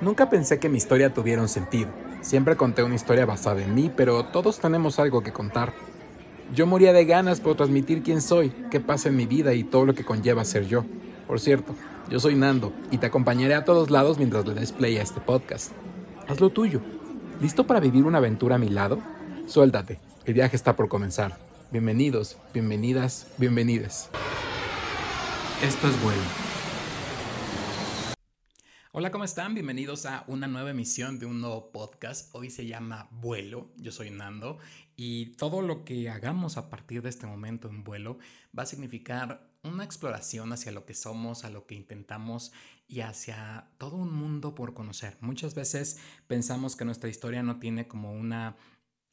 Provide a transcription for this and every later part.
Nunca pensé que mi historia tuviera un sentido. Siempre conté una historia basada en mí, pero todos tenemos algo que contar. Yo moría de ganas por transmitir quién soy, qué pasa en mi vida y todo lo que conlleva ser yo. Por cierto, yo soy Nando y te acompañaré a todos lados mientras le des play a este podcast. Haz lo tuyo. ¿Listo para vivir una aventura a mi lado? Suéltate, el viaje está por comenzar. Bienvenidos, bienvenidas, bienvenides. Esto es bueno. Hola, ¿cómo están? Bienvenidos a una nueva emisión de un nuevo podcast. Hoy se llama Vuelo. Yo soy Nando y todo lo que hagamos a partir de este momento en vuelo va a significar una exploración hacia lo que somos, a lo que intentamos y hacia todo un mundo por conocer. Muchas veces pensamos que nuestra historia no tiene como una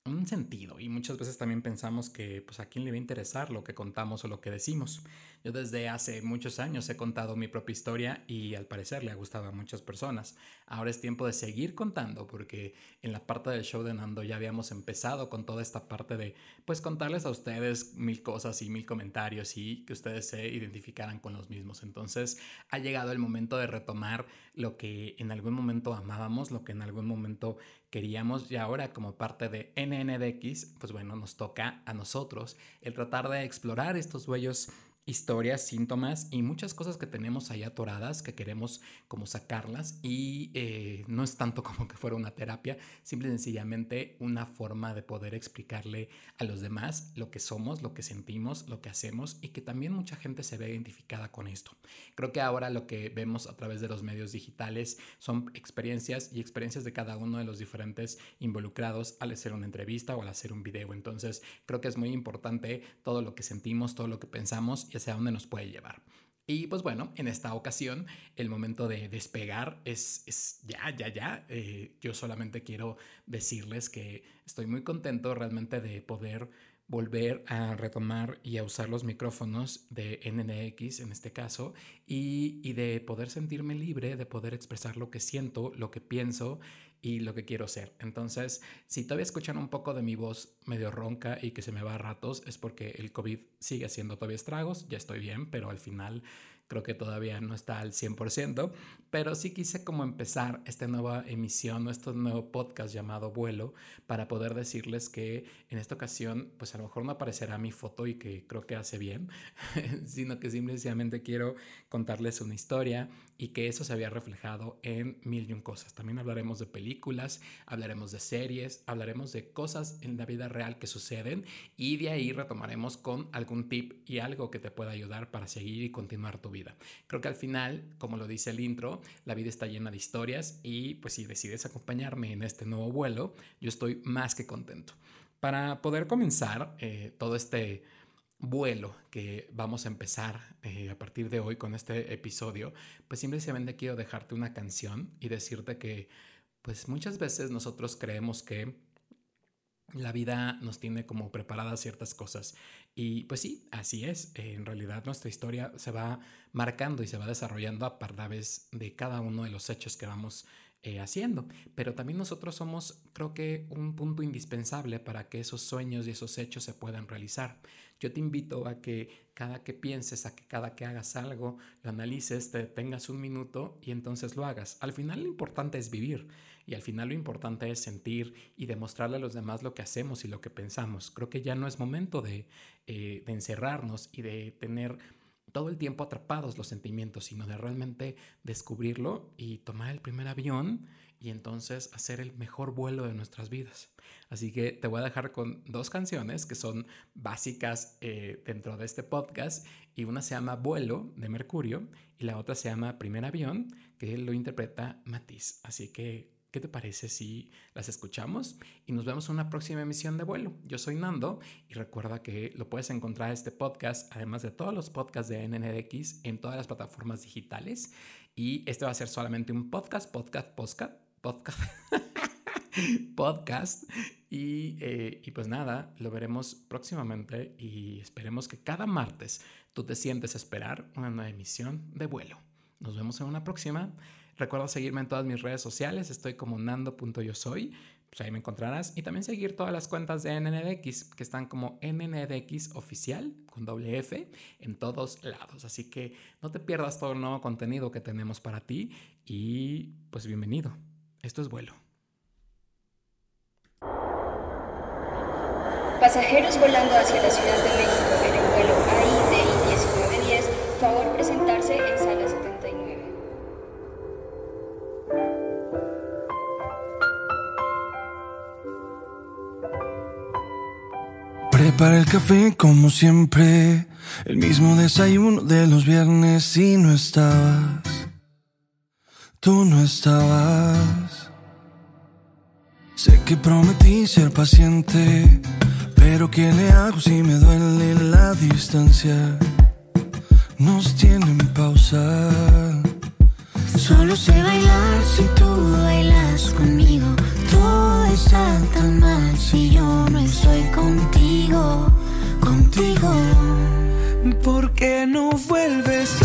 un sentido y muchas veces también pensamos que pues a quién le va a interesar lo que contamos o lo que decimos. Yo desde hace muchos años he contado mi propia historia y al parecer le ha gustado a muchas personas. Ahora es tiempo de seguir contando porque en la parte del show de Nando ya habíamos empezado con toda esta parte de pues contarles a ustedes mil cosas y mil comentarios y que ustedes se identificaran con los mismos. Entonces ha llegado el momento de retomar lo que en algún momento amábamos, lo que en algún momento queríamos y ahora como parte de NNDX, pues bueno, nos toca a nosotros el tratar de explorar estos huellos historias, síntomas y muchas cosas que tenemos ahí atoradas que queremos como sacarlas y eh, no es tanto como que fuera una terapia, simple y sencillamente una forma de poder explicarle a los demás lo que somos, lo que sentimos, lo que hacemos y que también mucha gente se ve identificada con esto. Creo que ahora lo que vemos a través de los medios digitales son experiencias y experiencias de cada uno de los diferentes involucrados al hacer una entrevista o al hacer un video. Entonces creo que es muy importante todo lo que sentimos, todo lo que pensamos hacia dónde nos puede llevar. Y pues bueno, en esta ocasión el momento de despegar es, es ya, ya, ya. Eh, yo solamente quiero decirles que estoy muy contento realmente de poder volver a retomar y a usar los micrófonos de NNX en este caso y, y de poder sentirme libre, de poder expresar lo que siento, lo que pienso y lo que quiero ser. Entonces, si todavía escuchan un poco de mi voz medio ronca y que se me va a ratos, es porque el COVID sigue haciendo todavía estragos, ya estoy bien, pero al final creo que todavía no está al 100%, pero sí quise como empezar esta nueva emisión o este nuevo podcast llamado Vuelo para poder decirles que en esta ocasión pues a lo mejor no aparecerá mi foto y que creo que hace bien, sino que simplemente quiero contarles una historia y que eso se había reflejado en mil y un cosas. También hablaremos de películas, hablaremos de series, hablaremos de cosas en la vida real que suceden y de ahí retomaremos con algún tip y algo que te pueda ayudar para seguir y continuar tu vida. Creo que al final, como lo dice el intro, la vida está llena de historias y pues si decides acompañarme en este nuevo vuelo, yo estoy más que contento. Para poder comenzar eh, todo este vuelo que vamos a empezar eh, a partir de hoy con este episodio, pues simplemente quiero dejarte una canción y decirte que pues muchas veces nosotros creemos que la vida nos tiene como preparadas ciertas cosas. Y pues sí, así es. En realidad nuestra historia se va marcando y se va desarrollando a través de cada uno de los hechos que vamos eh, haciendo. Pero también nosotros somos, creo que, un punto indispensable para que esos sueños y esos hechos se puedan realizar. Yo te invito a que cada que pienses, a que cada que hagas algo, lo analices, te tengas un minuto y entonces lo hagas. Al final lo importante es vivir. Y al final lo importante es sentir y demostrarle a los demás lo que hacemos y lo que pensamos. Creo que ya no es momento de, eh, de encerrarnos y de tener todo el tiempo atrapados los sentimientos, sino de realmente descubrirlo y tomar el primer avión y entonces hacer el mejor vuelo de nuestras vidas. Así que te voy a dejar con dos canciones que son básicas eh, dentro de este podcast y una se llama Vuelo de Mercurio y la otra se llama Primer Avión que lo interpreta Matiz. Así que ¿Qué te parece si las escuchamos? Y nos vemos en una próxima emisión de vuelo. Yo soy Nando y recuerda que lo puedes encontrar este podcast, además de todos los podcasts de NNDX, en todas las plataformas digitales. Y este va a ser solamente un podcast, podcast, podcast, podcast. podcast. Y, eh, y, pues nada, lo veremos próximamente y esperemos que cada martes tú te sientes esperar una nueva emisión de vuelo. Nos vemos en una próxima. Recuerda seguirme en todas mis redes sociales, estoy como nando.yosoy, pues ahí me encontrarás. Y también seguir todas las cuentas de NNDX, que están como NNDX oficial, con doble F, en todos lados. Así que no te pierdas todo el nuevo contenido que tenemos para ti y pues bienvenido. Esto es vuelo. Pasajeros volando hacia la Ciudad de México en el vuelo AIDI 1910, favor presentarse en sala Prepara el café como siempre, el mismo desayuno de los viernes y no estabas, tú no estabas. Sé que prometí ser paciente pero ¿qué le hago si me duele la distancia? Nos tienen pausa. Solo sé bailar si tú bailas conmigo. ¿Por qué no vuelves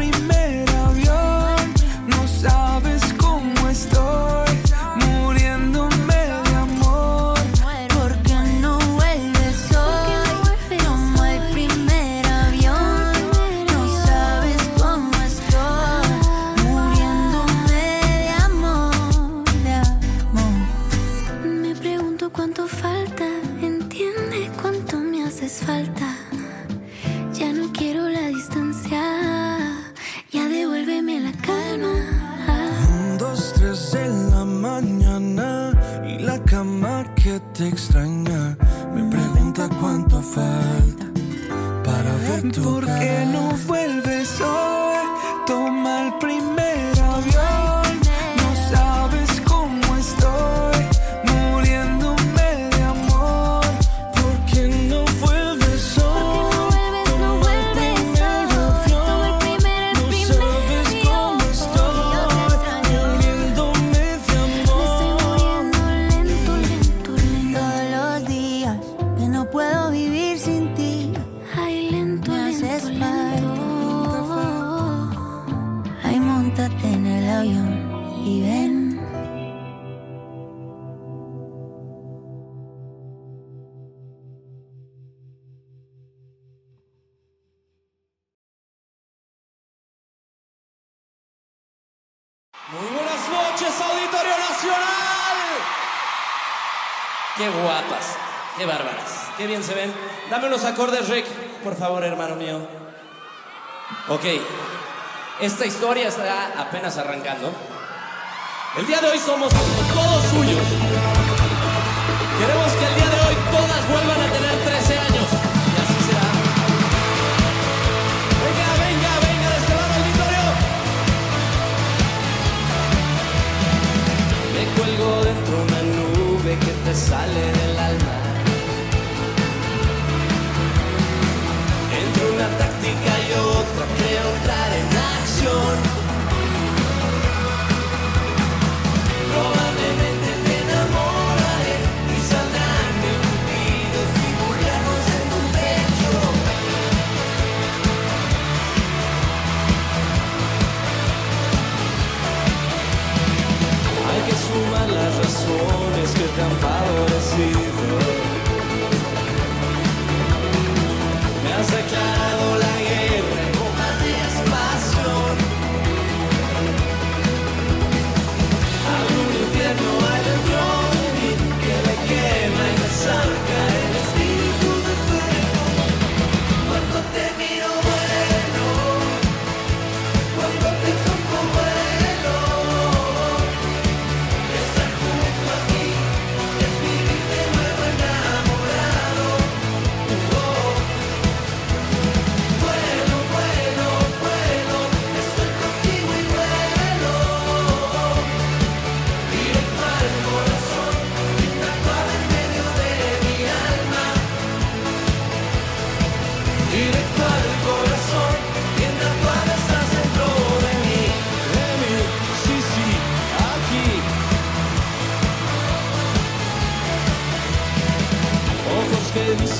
¿Por qué no vuelves Qué guapas, qué bárbaras, qué bien se ven. Dame unos acordes, Rick, por favor, hermano mío. Ok, esta historia está apenas arrancando. El día de hoy somos todos suyos.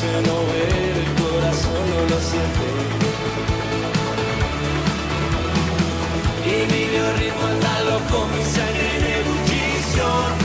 parece no ver, el corazón no lo siente. Y mi ritmo andalo con mi sangre en ebullición.